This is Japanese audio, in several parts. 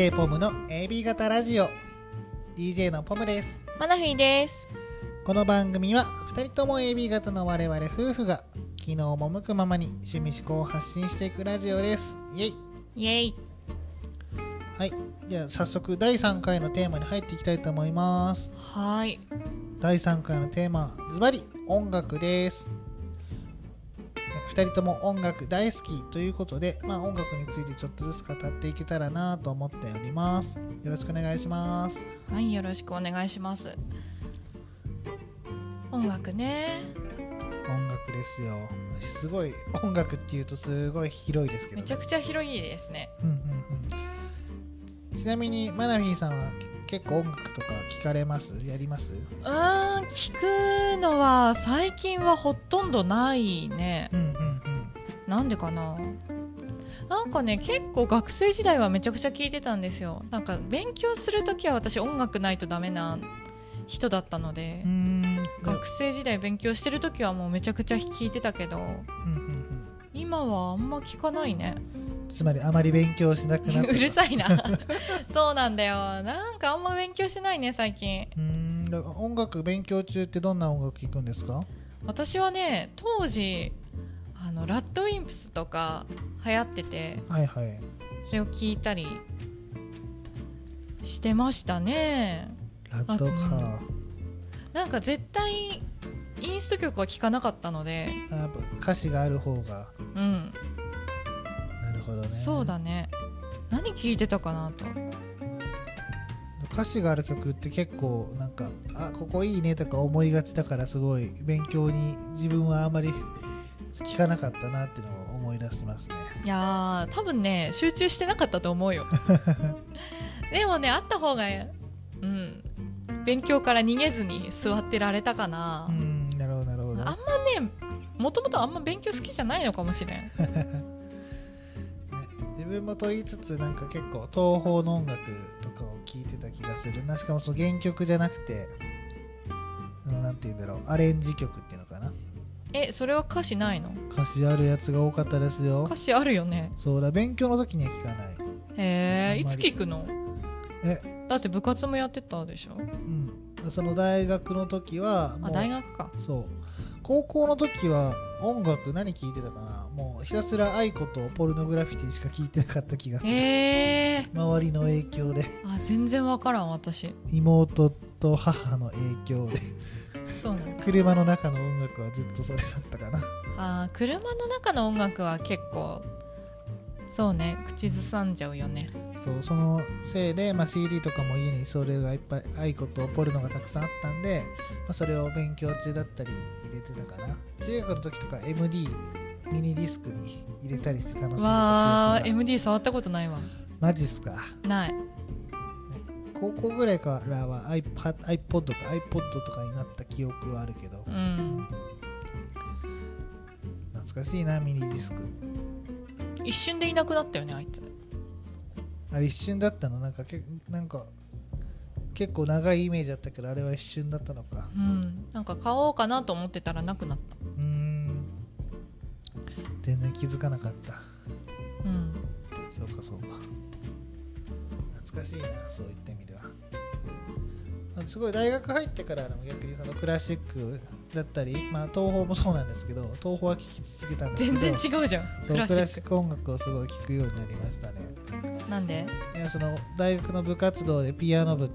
DJ ポムの AB 型ラジオ。DJ のポムです。マナフィーです。この番組は2人とも AB 型の我々夫婦が昨日赴くままに趣味思考を発信していくラジオです。イエイ。イェイ。はい。じゃあ早速第3回のテーマに入っていきたいと思います。はーい。第3回のテーマズバリ音楽です2人とも音楽大好きということで、まあ、音楽についてちょっとずつ語っていけたらなと思っておりますよろしくお願いしますはい、よろしくお願いします。音楽ね。音楽ですよすごい音楽っていうとすごい広いですけど、めちゃくちゃ広いですね。うんうんうん、ちなみにマナフィーさんは結構音楽とか聞かれます？やります？うーん、聞くのは最近はほとんどないね。うんなんでかな？なんかね結構学生時代はめちゃくちゃ聞いてたんですよ。なんか勉強する時は私音楽ないとダメな人だったので。学生時代勉強してる時はもうめちゃくちゃ聞いてたけど。うんうんうん。今はあんま聞かないね。つまりあまり勉強しなくなって うるさいな。そうなんだよ。なんかあんま勉強してないね最近。うーん。音楽勉強中ってどんな音楽聴くんですか？私はね当時あのラッドウィンプスとか流行っててはいはい。それを聞いたりしてましたね。ラッドか。あなんか絶対インスト曲は聴かなかったのであやっぱ歌詞がある方が。うん。なるほどね。そうだね。何聴いてたかなと。歌詞がある曲って結構なんかあここいいねとか思いがちだからすごい勉強に自分はあまり聞かなかったなっていうのを思い出しますね。いやー多分ね集中してなかったと思うよ。でもねあった方がうん勉強から逃げずに座ってられたかな。う、んなるほどなるほど。あんまねもともとあんま勉強好きじゃないのかもしれん。自分もと言いつつなんか結構東宝の音楽とかを聴いてた気がするな。しかもその原曲じゃなくてあのなんて言うんだろうアレンジ曲っていうのかなえそれは歌詞ないの？歌詞あるやつが多かったですよ。歌詞あるよね。そうだ勉強の時には聞かない。へえいつ聞くの？え。だって部活もやってたでしょ。うん。その大学の時はもあう大学か。そう。高校の時は音楽何聴いてたかな？もうひたすら愛子とポルノグラフィティしか聴いてなかった気がする、へえ。周りの影響で。あ全然わからん私。妹と母の影響でそうなんだ。車の中の音楽はずっとそれだったかな。あー車の中の音楽は結構そうね口ずさんじゃうよね。そうそのせいで、まあ、CD とかも家にそれがいっぱい愛子とポルノがたくさんあったんで、まあ、それを勉強中だったり入れてたかな。中学の時とか MD ミニディスクに入れたりして楽しんでたわ MD 触ったことないわ。マジっすか？ない高校ぐらいからは iPad, iPod とか iPod とかになった記憶はあるけど。うん。懐かしいなミニディスク。一瞬でいなくなったよねあいつ。あれ一瞬だったの？なんかけなんか結構長いイメージだったけどあれは一瞬だったのか。うん。なんか買おうかなと思ってたらなくなった。うーん。全然気づかなかった。うん。そうかそうか懐かしいなそういった意味では。あすごい大学入ってからでも逆にそのクラシックだったり、まあ、東宝もそうなんですけど東宝は聴き続けたんですけ全ど然違うじゃんクラシック。ラシック音楽をすごい聴くようになりましたね。クなんで？いやその大学の部活動でピアノ部っ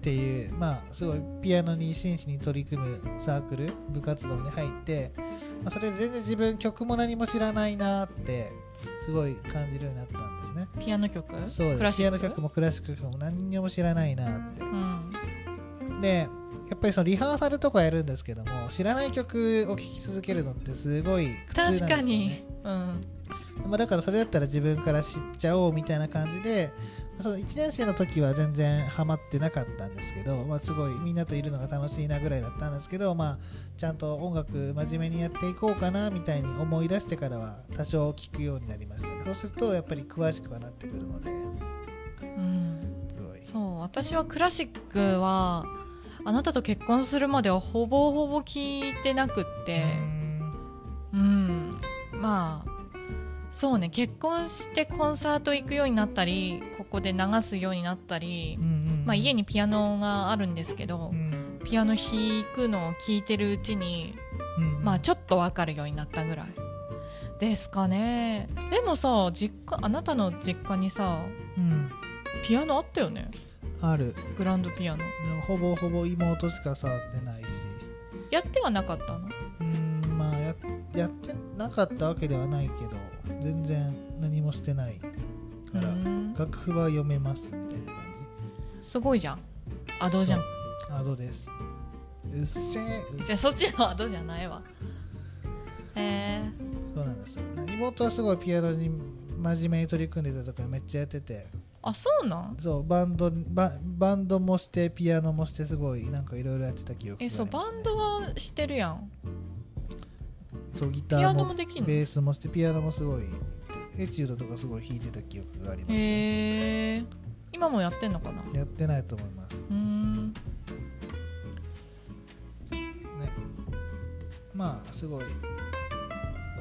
ていうまあすごいピアノに真摯に取り組むサークル部活動に入って、まあ、それで全然自分曲も何も知らないなってすごい感じるようになったんですね。ピアノ曲？そうクラシック？ピアノ曲もクラシック曲も何にも知らないなって。うん。でやっぱりそのリハーサルとかやるんですけども知らない曲を聴き続けるのってすごい苦痛なんですよ、ね、確かに。うんまあ、だからそれだったら自分から知っちゃおうみたいな感じでその1年生の時は全然ハマってなかったんですけど、まあ、すごいみんなといるのが楽しいなぐらいだったんですけど、まあ、ちゃんと音楽真面目にやっていこうかなみたいに思い出してからは多少聴くようになりましたね。そうするとやっぱり詳しくはなってくるので。うん。そう。私はクラシックはあなたと結婚するまではほぼほぼ聞いてなくって。うん。まあそうね結婚してコンサート行くようになったりここで流すようになったり、うんうんうん。まあ、家にピアノがあるんですけど、うん。ピアノ弾くのを聞いてるうちにうんまあちょっと分かるようになったぐらい。ですかね。でもさ実家あなたの実家にさうん。ピアノあったよね？ある。グランドピアノ。でもほぼほぼ妹しか触ってないし。やってはなかったの？うんまあややってなかったわけではないけど全然何もしてないからうん。楽譜は読めますみたいな感すごいじゃん。アドじゃん。じアドです。うっせえじゃあそっちのアドじゃないわ。えそうなんですよ。妹はすごいピアノに真面目に取り組んでたとかめっちゃやってて。ー、あそうなん？そうバンドババンドもしてピアノもしてすごいなんかいろいろやってた記憶ね、えそうバンドはしてるやんそうギターもベースもしてピアノもすごいエチュードとかすごい弾いてた記憶があります、ね、へえ今もやってんのかな？やってないと思います。うーん。ね。まあすごい。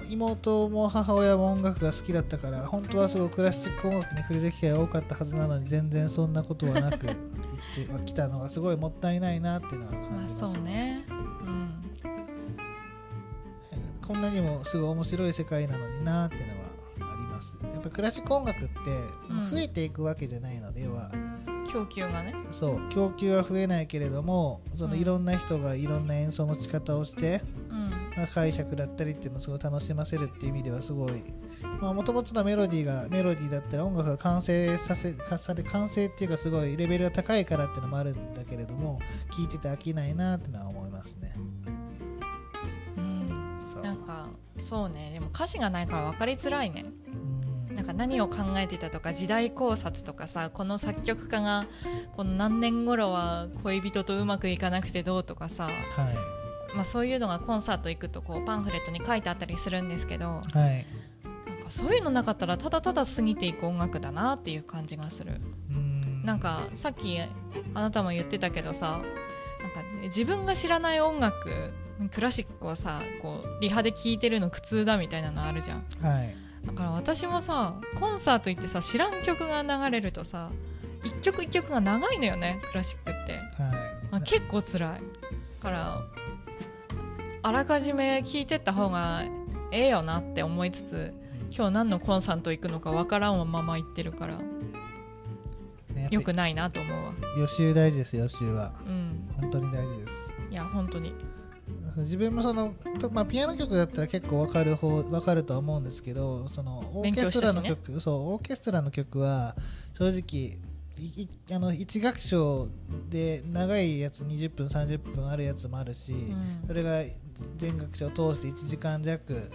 妹も母親も音楽が好きだったから本当はすごいクラシック音楽に触れる機会が多かったはずなのに全然そんなことはなく生きてはきたのがすごいもったいないなっていうのは感じまあます、そうね。うんこんなにもすごい面白い世界なのになっていうのはあります。やっぱクラシック音楽ってうん。増えていくわけじゃないので、要は。供給がね。そう供給は増えないけれどもそのうん。いろんな人がいろんな演奏の仕方をして、うん。まあ解釈だったりっていうのをすごい楽しませるっていう意味ではすごい。もともとのメロディーがメロディーだったら音楽が完成させかされ完成っていうかすごいレベルが高いからっていうのもあるんだけれども聴いてて飽きないなっていうのは思いますねうんそうなんかそうね。でも歌詞がないから分かりづらいね。うん。なんか何を考えてたとか時代考察とかさこの作曲家がこの何年頃は恋人とうまくいかなくてどうとかさ、はい。まあ、そういうのがコンサート行くとこうパンフレットに書いてあったりするんですけどはい。なんかそういうのなかったらただただ過ぎていく音楽だなっていう感じがする。うん。なんかさっきあなたも言ってたけどさ自分が知らない音楽クラシックをさこうリハで聴いてるの苦痛だみたいなのあるじゃん。はい。だから私もさコンサート行ってさ知らん曲が流れるとさ一曲一曲が長いのよねクラシックって、はい。まあ、結構辛い。だからあらかじめ聴いてった方がええよなって思いつつ今日何のコンサート行くのかわからんまま行ってるからよくないなと思うわ。予習大事です予習は。うん。本当に大事です。いや本当に。自分もその、とまあ、ピアノ曲だったら結構わかる方わかるとは思うんですけどそのオーケストラの勉曲、そうオーケストラの曲は正直いいあの1楽章で長いやつ20分30分あるやつもあるし、うん。それが全楽章を通して1時間弱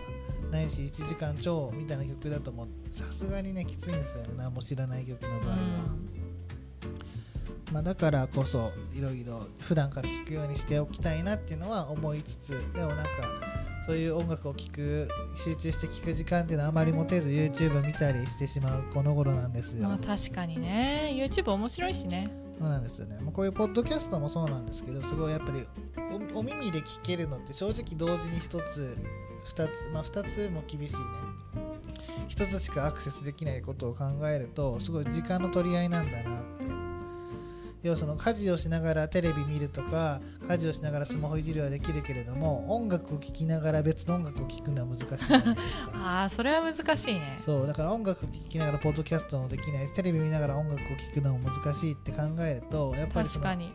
ないし1時間超みたいな曲だともうさすがにねきついんですよね。何も知らない曲の場合は。まあ、だからこそいろいろ普段から聴くようにしておきたいなっていうのは思いつつでもなんかそういう音楽を聴く集中して聴く時間っていうのはあまり持てず YouTube 見たりしてしまうこの頃なんですよ、まあ確かにね。YouTube 面白いしね。そうなんですよね。もうこういうポッドキャストもそうなんですけどすごいやっぱりおお耳で聴けるのって正直同時に1つ2つまあ2つも厳しいね。1つしかアクセスできないことを考えるとすごい時間の取り合いなんだなって要はその家事をしながらテレビ見るとか家事をしながらスマホいじるはできるけれども音楽を聴きながら別の音楽を聴くのは難しいじゃないですか。ああそれは難しいね。そうだから音楽を聴きながらポッドキャストもできないしテレビ見ながら音楽を聴くのも難しいって考えるとやっぱり確かに。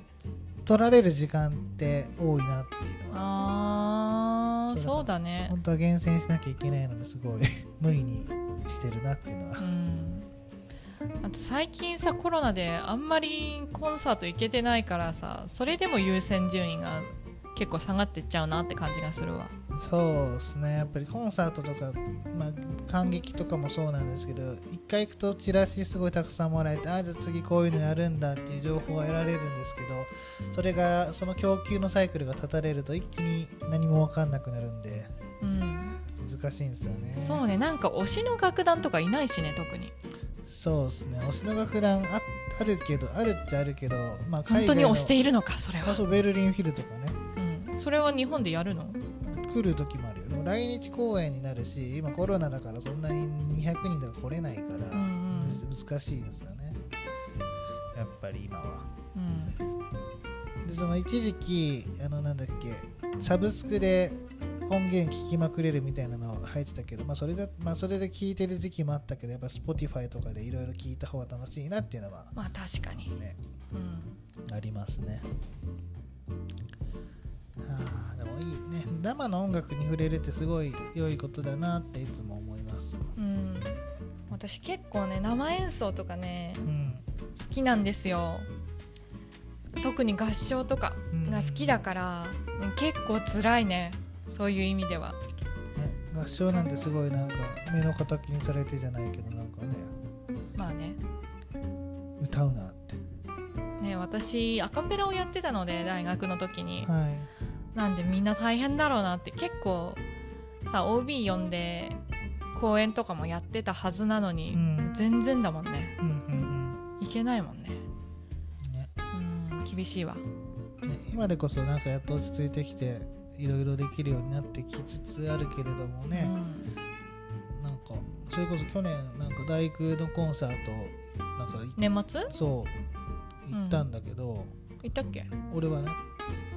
取られる時間って多いなっていうのは。ああそうだそうだね。本当は厳選しなきゃいけないのですごい 無理にしてるなっていうのは。うんあと最近さコロナであんまりコンサート行けてないからさそれでも優先順位が結構下がってっちゃうなって感じがするわ。そうですね。やっぱりコンサートとか、まあ、感激とかもそうなんですけど一回行くとチラシすごいたくさんもらえてあじゃあ次こういうのやるんだっていう情報が得られるんですけどそれがその供給のサイクルが断たれると一気に何も分かんなくなるんで。うん難しいんですよね。そうねなんか推しの楽団とかいないしね特に。そうですね。推しの楽団ああるけどあるっちゃあるけど、まあ、本当に推していいるのかそれは。そうベルリンフィルとかね。うん。それは日本でやるの？来る時もあるよ。でも来日公演になるし今コロナだからそんなに200人とか来れないから、うんうん。難しいですよね。やっぱり今は。うん。でその一時期あのなんだっけサブスクで音源聞きまくれるみたいなの入ってたけど、まあ、それでまあ、それで聞いてる時期もあったけどやっぱ Spotify とかでいろいろ聞いた方が楽しいなっていうのはまあ確かに、ねうん、ありますね。あーでもいいね。生の音楽に触れるってすごい良いことだなっていつも思います。うん、私結構ね生演奏とかねうん。好きなんですよ。特に合唱とかが好きだから、うん結構辛いねそういう意味では。ね、合唱なんてすごいなんか目の敵にされてじゃないけどなんかね。まあね。歌うなって。ね私アカペラをやってたので大学の時に。はい。なんでみんな大変だろうなって。結構さ OB 呼んで公演とかもやってたはずなのに、うん。全然だもんね。うんうんいけないもんね。うんね。うん厳しいわ。ね今でこそなんかやっと落ち着いてきていろいろできるようになってきつつあるけれどもね、なんかそれこそ去年なんか大工のコンサートなんかい年末？そう行ったんだけど、行ったっけ？俺はね。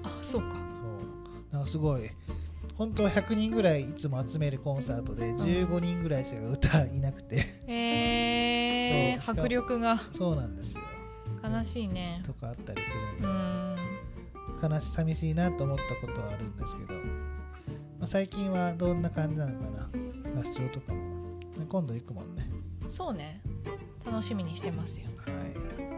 あそうか。そう。なんかすごい本当は100人ぐらいいつも集めるコンサートで15人ぐらいしか歌いなくて、う。しかも迫力が。そうなんですよ。悲しいね。とかあったりするんで、うん悲し寂しいなと思ったことはあるんですけど、まあ、最近はどんな感じなのかな。合唱とかも。今度行くもんね。そうね。楽しみにしてますよ。はい、ね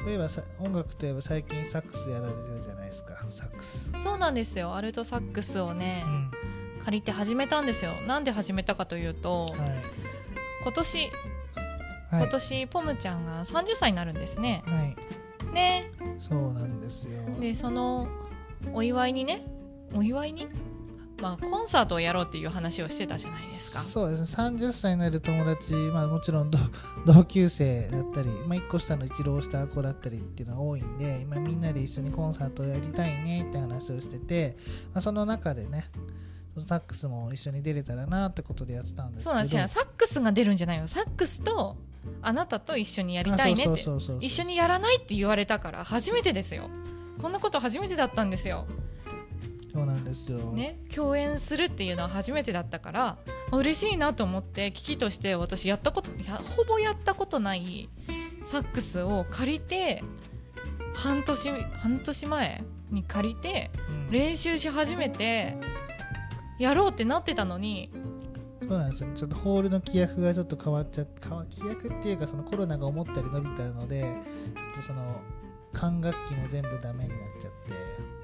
そういえばさ音楽といえば最近サックスやられてるじゃないですか。サックス、そうなんですよ。アルトサックスをねうん。借りて始めたんですよ。なんで始めたかというとはい。今年はい。今年ポムちゃんが30歳になるんですね。はいね。そうなんですよ。でそのお祝いにねお祝いにまあコンサートをやろうっていう話をしてたじゃないですか。そうですね。30歳になる友達、まあ、もちろん同 同級生だったり、まあ、1個下の一浪した子だったりっていうのが多いんで今みんなで一緒にコンサートをやりたいねって話をしてて、まあ、その中でねサックスも一緒に出れたらなってことでやってたんですけど。そうなんですよ。サックスが出るんじゃないよ。サックスとあなたと一緒にやりたいねって。一緒にやらないって言われたから初めてですよ。こんなこと初めてだったんですよ、そうなんですよ、ね、共演するっていうのは初めてだったからあ嬉しいなと思って危機として私やったことやほぼやったことないサックスを借りて半年半年前に借りてうん。練習し始めてやろうってなってたのにそうなんですよ。ちょっとホールの規約がちょっと変わっちゃ変わ規約っていうかそのコロナが思ったより伸びたのでちょっとその管楽器も全部ダメになっちゃっ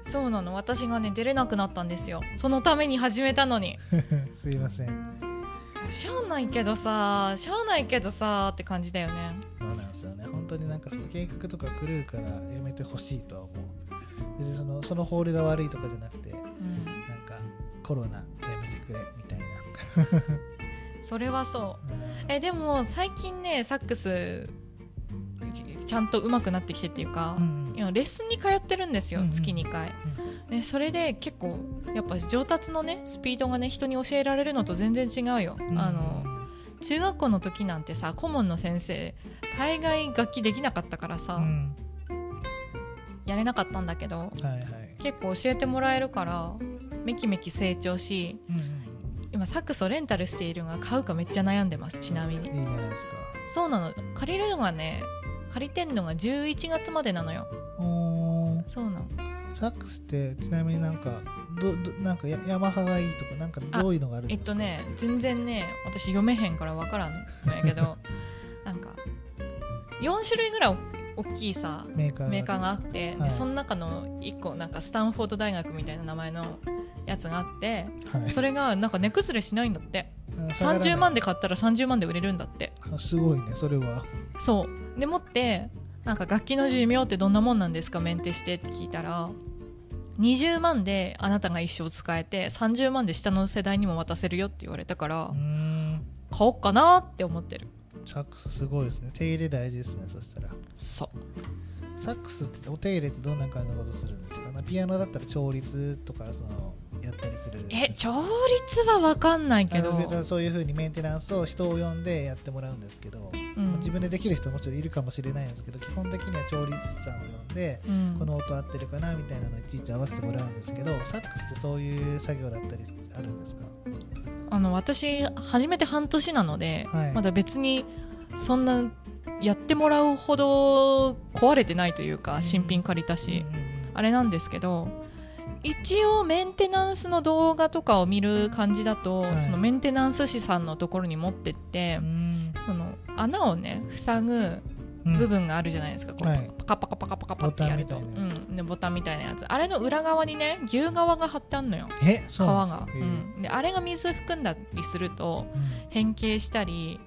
て。そうなの。私がね出れなくなったんですよ。そのために始めたのに。すいません。しゃあないけどさしゃあないけどさって感じだよね。そうなんですよね。本当になんかその計画とか狂うからやめてほしいとは思う。別にそのそのホールが悪いとかじゃなくてうん。なんかコロナやめてくれみたいな それはそう。うんえでも最近ねサックスちちゃんと上手くなってきてっていうか、うん今レッスンに通ってるんですよ、うんうん。月2回、ね、それで結構やっぱ上達のねスピードがね人に教えられるのと全然違うよ、うんあの中学校の時なんてさ顧問の先生大概楽器できなかったからさ、うん。やれなかったんだけどはいはい。結構教えてもらえるからめきめき成長しうんうん今サックスをレンタルしているが買うかめっちゃ悩んでますちなみに。いいじゃないですか。そうなの。借りるのがね借りてんのが11月までなのよ。おー。そうなの。サックスってちなみになんかどどなんかヤヤマハがいいとかなんかどういうのがあるんですか？えっとね全然ね私読めへんから分からんのやけど なんか4種類ぐらいお大きいさメーカーがあって、はい。でその中の1個なんかスタンフォード大学みたいな名前のやつがあってはい。それがなんか値崩れしないんだって。あ下がらない。30万で買ったら30万で売れるんだって。あすごいねそれは。そう。でもってなんか楽器の寿命ってどんなもんなんですかメンテしてって聞いたら。20万であなたが一生使えて30万で下の世代にも渡せるよって言われたから買おうかなって思ってるサックスすごいですね。手入れ大事ですねそしたら。そう。サックスってお手入れってどんな感じのことするんですか？なピアノだったら調律とかそのやったりする。え調律は分かんないけど。そういうふうにメンテナンスを人を呼んでやってもらうんですけど、うん。自分でできる人もちろんいるかもしれないんですけど基本的には調律師さんを呼んでうん。この音合ってるかなみたいなのをいちいち合わせてもらうんですけどサックスってそういう作業だったりあるんですか？あの私初めて半年なので、はい。まだ別にそんなやってもらうほど壊れてないというかうん。新品借りたし、あれなんですけど一応メンテナンスの動画とかを見る感じだと、はい。そのメンテナンス師さんのところに持ってって、うん。その穴をね塞ぐうん部分があるじゃないですか、こうはい。パカパカパカパカパってやると。ボタンみたいなやつ。うん、でボタンみたいなやつ。あれの裏側にね牛革が貼ってあるのよ。え？皮が、うん、であれが水含んだりするとうん。変形したり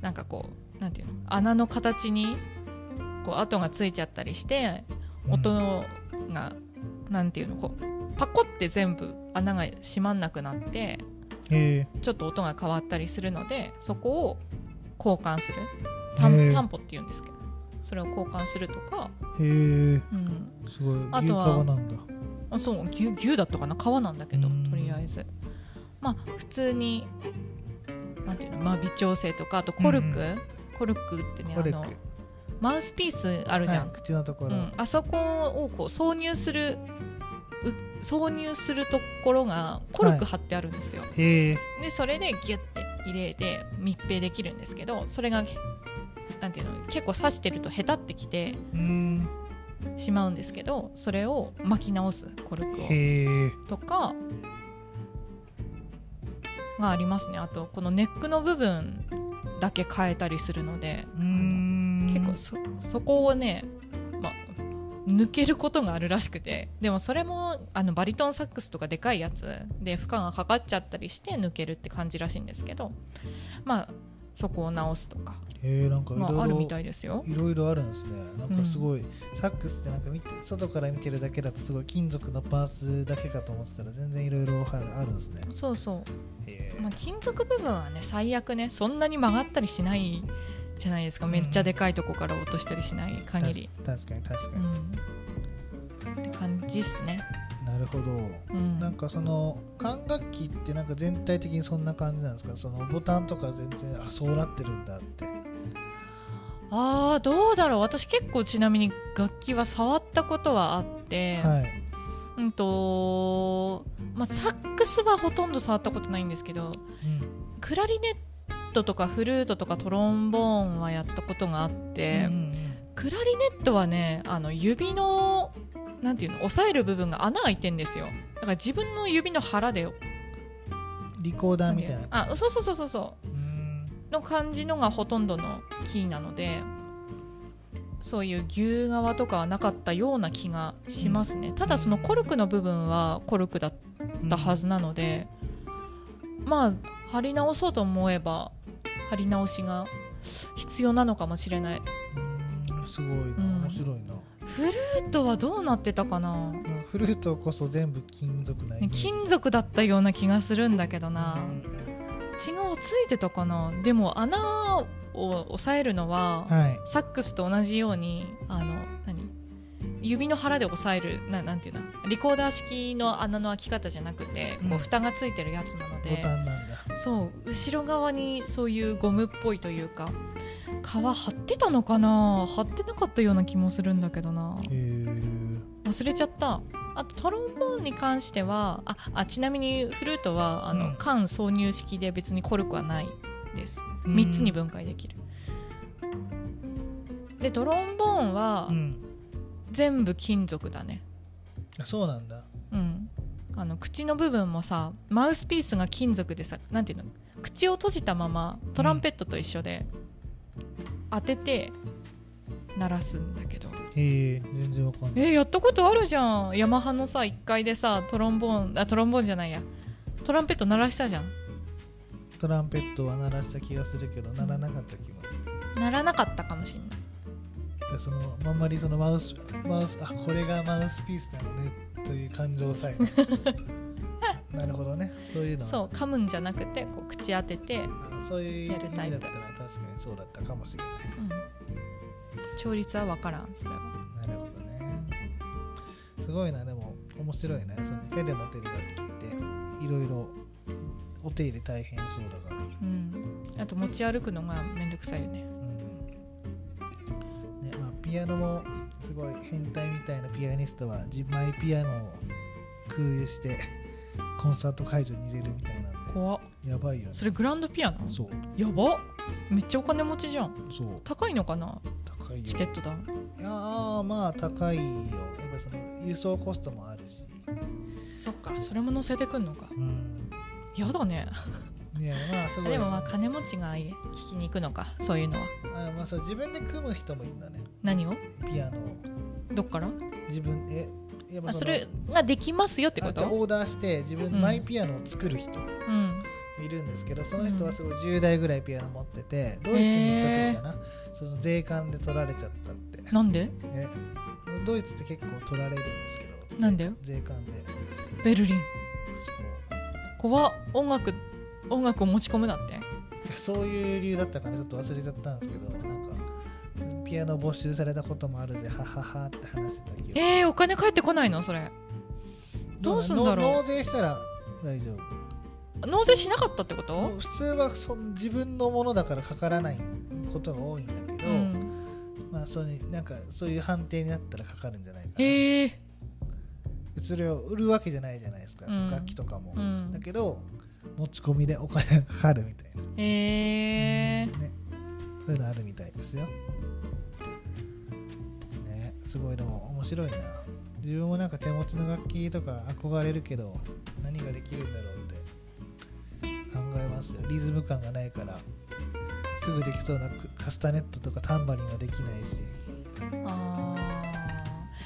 なんかこうなんていうの？穴の形にこう跡がついちゃったりして音が、なんていうの？こうパコって全部穴が閉まんなくなってちょっと音が変わったりするのでそこを交換する。タンへえ。タンポって言うんですけどそれを交換するとか、へえ。うん、すごい。あとは。牛革なんだ。あそう。牛牛だったかな？皮なんだけどうん。とりあえず。まあ普通になんていうの？まあ微調整とかあとコルク、うんコルクってねあのマウスピースあるじゃん、はい口のところ、うん、あそこをこう挿入するう挿入するところがコルク貼ってあるんですよ、へえ。でそれでギュッて入れて密閉できるんですけどそれがなんていうの結構刺してるとへたってきてうん。しまうんですけどそれを巻き直すコルクをとかがありますね。あとこのネックの部分だけ変えたりするのでうん。結構そそこをね、まあ、抜けることがあるらしくてでもそれもあのバリトンサックスとかでかいやつで負荷がかかっちゃったりして抜けるって感じらしいんですけどまあそこを直すとか。へえなんかいろいろがあるみたいですよ。いろいろあるんですね。なんかすごい、サックスってなんか見て外から見てるだけだとすごい金属のパーツだけかと思ってたら全然いろいろあるあるんですね。そうそう。まあ、金属部分はね最悪ねそんなに曲がったりしないじゃないですか。めっちゃでかいとこから落としたりしない限り、確かに確かうに、ん、って感じっすね、なるほど。うん、なんかその管楽器ってなんか全体的にそんな感じなんですか？そのボタンとか全然あそうなってるんだって。あーどうだろう。私結構ちなみに楽器は触ったことはあって、はい。うんとまあ、サックスはほとんど触ったことないんですけどうん。クラリネットとかフルートとかトロンボーンはやったことがあって、うんうんクラリネットはねあの指のなんていうの押さえる部分が穴開いてんですよ。だから自分の指の腹でリコーダーみたいな。あそうそうそうそうそう。うんの感じのがほとんどのキーなのでそういう牛革とかはなかったような気がしますね、ただそのコルクの部分はコルクだったはずなので、まあ貼り直そうと思えば貼り直しが必要なのかもしれない。うんすごい面白いなフルートはどうなってたかな、うんフルートこそ全部金属な金属だったような気がするんだけどな。内側ついてたかな？でも穴を押さえるのは、はい。サックスと同じようにあの何？指の腹で押さえるななんていうの？リコーダー式の穴の開き方じゃなくて、うん。こう蓋がついてるやつなのボでそう後ろ側にそういうゴムっぽいというか皮貼ってたのかな？貼ってなかったような気もするんだけどな。忘れちゃった。あとトロンボーンに関してはああちなみにフルートはあの、うん。缶挿入式で別にコルクはないです。3つに分解できる、でトロンボーンはうん。全部金属だね。あそうなんだ。うん。あの口の部分もさマウスピースが金属でさなんていうの？口を閉じたままトランペットと一緒で当てて鳴らすんだけど。へえ全然わかんない。えーやったことあるじゃん。ヤマハのさ1階でさトロンボーンあトロンボーンじゃないや。トランペット鳴らしたじゃん。トランペットは鳴らした気がするけど鳴らなかった気もする。鳴らなかったかもしれない。でそのあんまりそのマウスマウスあこれがマウスピースなのねという感情さえ なるほどね。そういうのは。そう噛むんじゃなくてこう口当てて、うん、そういうやるタイプだったら確かにそうだったかもしれない調律は分からん。それは。なるほどね。すごいな。でも面白いね。その手で持てる楽器っていろいろお手入れ大変そうだから、うんあと持ち歩くのが。めん。どくさいよねうん。ねまあ、ピアノもすごい変態みたいなピアニストは自前ピアノを空輸してコンサート会場に入れるみたいなんで。怖っ。やばいよね。それグランドピアノ？そう。やばめっちゃお金持ちじゃん。そう。高いのかな？高いよ。チケット代。いやーまあ高いよ。やっぱりその輸送コストもあるし。そっか。それも乗せてくんのか。うん。やだね。いやまあすごい。でもまあ金持ちが聞きに行くのか。そういうのは。あまあそう自分で組む人もいるんだね。何を？ピアノを。どっから？自分えやっぱあそれができますよってこと？あじゃあオーダーして自分うん。マイピアノを作る人。うんいるんですけど、その人はすごい10台ぐらいピアノ持っててドイツに行った時かな。その税関で取られちゃったって、なんで？ね、ドイツって結構取られるんですけどなんで？税関で。ベルリン。そう。怖っ。音楽音楽を持ち込むなって。そういう理由だったかな。ちょっと忘れちゃったんですけどなんかピアノ没収されたこともあるぜはははって話してたけどえー、お金返ってこないの？それ。どうすんだろう。納税したら大丈夫納税しなかったってこと？普通はそん自分のものだからかからないことが多いんだけど、うん。まあそういうなんかそういう判定になったらかかるんじゃないかな、え。ー、それを売るわけじゃないじゃないですか、うん。楽器とかも、うん。だけど持ち込みでお金がかかるみたいな、え。ー、ね、そういうのあるみたいですよ。ね。すごいでも面白いな。自分もなんか手持ちの楽器とか憧れるけど何ができるんだろうって。考えますよ。リズム感がないからすぐできそうなカスタネットとかタンバリンができないし。あ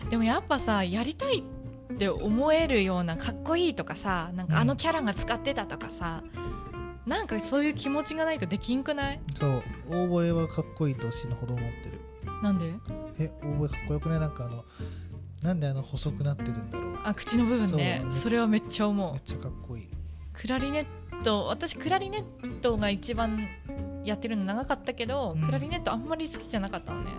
ー。でもやっぱさやりたいって思えるようなかっこいいとかさなんかあのキャラが使ってたとかさ、なんかそういう気持ちがないとできんくない？そう。オーボエはかっこいいと死ぬほど思ってる。なんで？えオーボエかっこよくない？なんかあのなんであの細くなってるんだろう。あ口の部分ね。それはめっちゃ思う。めっちゃかっこいい。クラリネット私クラリネットが一番やってるの長かったけど、うん。クラリネットあんまり好きじゃなかったのね。ね。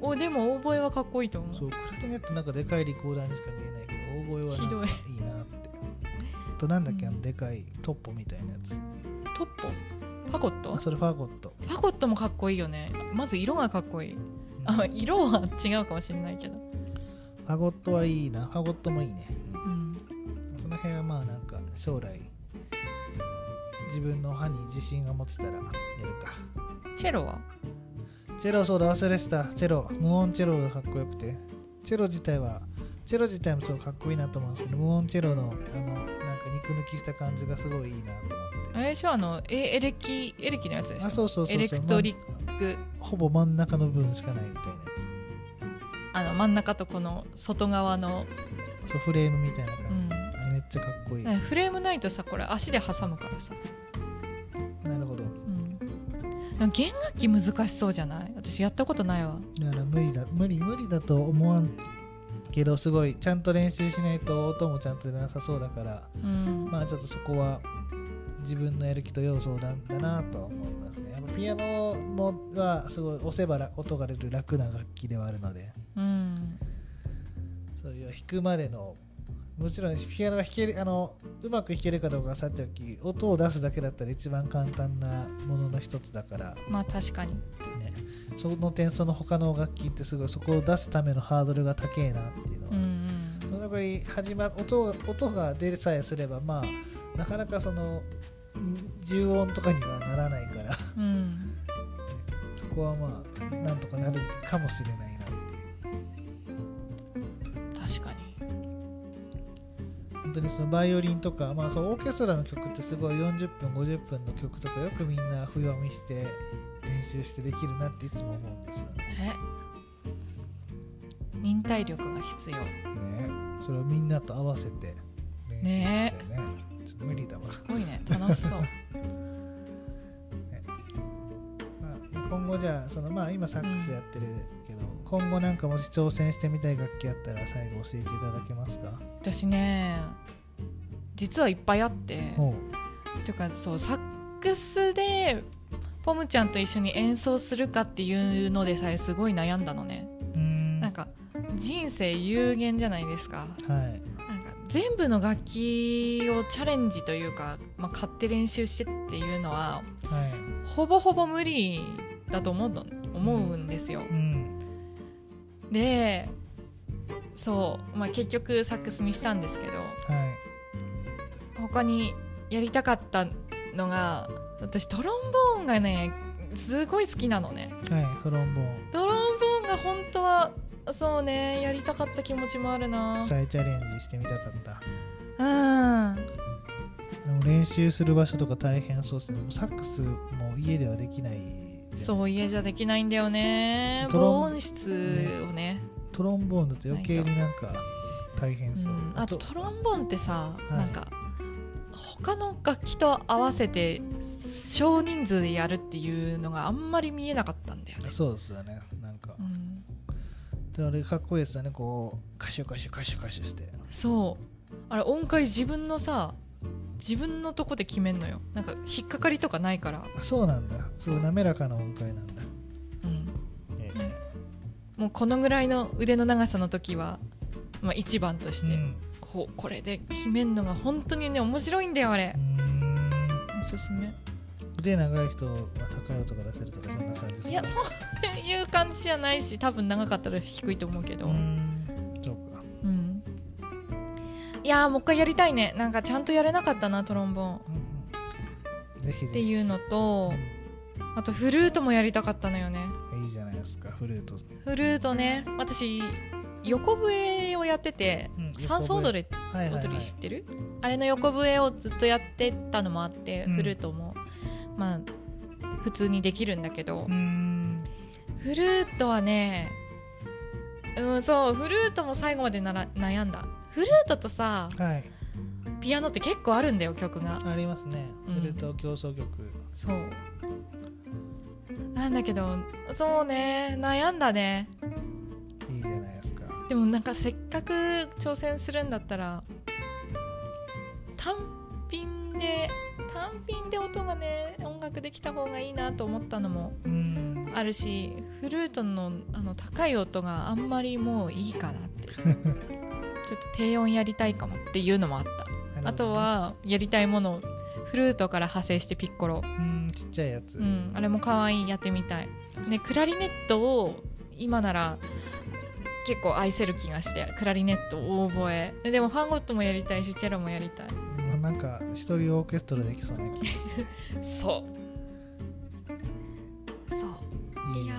おでもオーボエはかっこいいと思う。そうクラリネットなんかでかいリコーダーにしか見えないけどオーボエはひどい。なんかいいなって。あとなんだっけあのでかいトッポみたいなやつ。トッポ？ファゴット？あそれファゴット。ファゴットもかっこいいよね。まず色がかっこいい。あ色は違うかもしれないけど。ファゴットはいいな。ファゴットもいいね。うん。その辺はまあなんか将来自分の歯に自信が持てたらやるか。チェロは？チェロそうだ忘れてた。チェロ無音チェロがかっこよくて。チェロ自体はチェロ自体もそうかっこいいなと思うんですけど無音チェロのあのなんか肉抜きした感じがすごいいいなと思って。あれでしょあのエエレキエレキのやつでしょあそうそうそうそう。エレクトリック。まほぼ真ん中の部分しかないみたいなやあの真ん中とこの外側の、つそうフレームみたいなう感じ、ちゃかっこいい、ねフレームないとさこれ足で挟むからさ、なるほど。うん、弦楽器難しそうじゃない？私やったことないわ。だから無理だ。無理無理だと思わんけどすごいちゃんと練習しないと音もちゃんと出なさそうだから。うん、まあちょっとそこは自分のやる気と要素なんだなとは思いますね。ピアノもはすごい押せばら音が出る楽な楽器ではあるので、うん、そういう弾くまでのもちろんピアノが弾けるあのうまく弾けるかどうかはさておき音を出すだけだったら一番簡単なものの一つだから、まあ確かに。ね、その点その他の楽器ってすごいそこを出すためのハードルが高えなっていうのは、うんやっぱり始ま音音が出さえすればまあなかなかそのん重音とかにはならないから。うん。うんそこはまあなんとかなるかもしれない本当にそのバイオリンとか、まあ、そのオーケストラの曲ってすごい40分50分の曲とかよくみんな譜読みして練習してできるなっていつも思うんですよね。え忍耐力が必要。ね。それをみんなと合わせて練習してね。ちょっと無理だわ。すごいね。楽しそう。まあ、今後じゃあそのまあ今サックスやってるけど、今後なんかもし挑戦してみたい楽器あったら最後教えていただけますか？私ね実はいっぱいあってというかそうサックスでポムちゃんと一緒に演奏するかっていうのでさえすごい悩んだのね。なんか人生有限じゃないですか。はい。なんか全部の楽器をチャレンジというか、まあ、買って練習してっていうのははい。ほぼほぼ無理だと思うの思うんですよ。うんでそう、まあ、結局サックスにしたんですけどはい。他にやりたかったのが私トロンボーンがねすごい好きなのね。はいトロンボーン。トロンボーンが本当はそうねやりたかった気持ちもあるな。再チャレンジしてみたかった。うん。練習する場所とか大変そうですね。サックスも家ではできないそう家じゃできないんだよね。防音室をね。トロンボーンだと余計になんか大変うそう、んあとトロンボーンってさ、い。なんか他の楽器と合わせて少人数でやるっていうのがあんまり見えなかったんだよね、そうですよね。なんか。うん、であれかっこいいですよね。こうカシュカシュカシュカシュして。そう。あれ音階自分のさ自分のとこで決めんのよ。なんか引っかかりとかないから、あそうなんだ。すごい滑らかな音階なんだ、うん、えね。もうこのぐらいの腕の長さの時は、まあ、一番として、うん。こうこれで決めんのが本当にね面白いんだよあれ。おすすめ。腕長い人は高い音が出せるとかそんな感じですかいやそういう感じじゃないし多分長かったら低いと思うけど。うんいやーもう一回やりたいね。なんかちゃんとやれなかったなトロンボーン。っうんうん。ぜひぜひ。ていうのとあとフルートもやりたかったのよね。いいじゃないですかフルート、フルートね私横笛をやっててうん三層踊りはいはい、はい。踊り知ってる？あれの横笛をずっとやってたのもあって、うん。フルートも。まあ普通にできるんだけど。フルートはねうんそうフルートも最後までなら悩んだフルートとさはい。ピアノって結構あるんだよ曲が。ありますね。うん。フルート競争曲、そう。なんだけどそうね。悩んだね。いいじゃないですか。でもなんかせっかく挑戦するんだったら単品で単品で音がね音楽できた方がいいなと思ったのもあるしフルートのあの高い音があんまりもういいかなって ちょっと低音やりたいかもっていうのもあった。あとはやりたいものフルートから派生してピッコロ。うーんちっちゃいやつ、うん、あれも可愛いやってみたい。ね、クラリネットを今なら結構愛せる気がしてクラリネット大覚えででもファンゴットもやりたいしチェロもやりたい。うんなんか一人オーケストラできそうな気がそう。そう。いや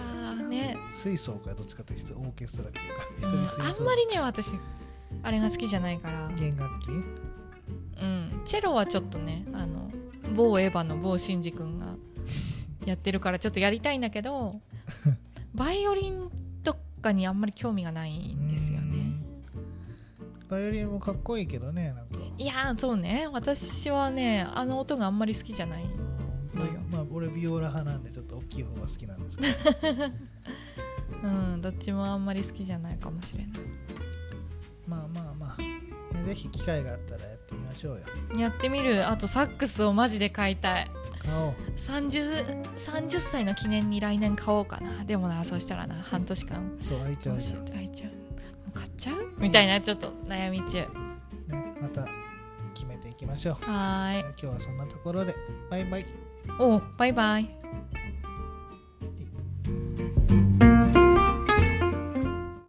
ね、吹奏かどっちかというとオーケストラっていうか一うん人吹奏、あんまりね私あれが好きじゃないから、弦楽器？うん、チェロはちょっとねあの某エヴァの某シンジ君が やってるからちょっとやりたいんだけど バイオリンとかにあんまり興味がないんですよね。うん。バイオリンもかっこいいけどねなんか。いやーそうね。私はねあの音があんまり好きじゃないうんのよまあ俺ビオラ派なんでちょっと大きい方が好きなんですけど。うんどっちもあんまり好きじゃないかもしれないまあまあまあ、ね、ぜひ機会があったらやってみましょうよ。やってみる。あとサックスをマジで買いたい。買おう。30, 30歳の記念に来年買おうかな。でもなそうしたらな半年間。そう開いちゃどうちゃう。もう買っちゃう？みたいなちょっと悩み中。また決めていきましょう。はーい。今日はそんなところで。バイバイ。おうバイバイ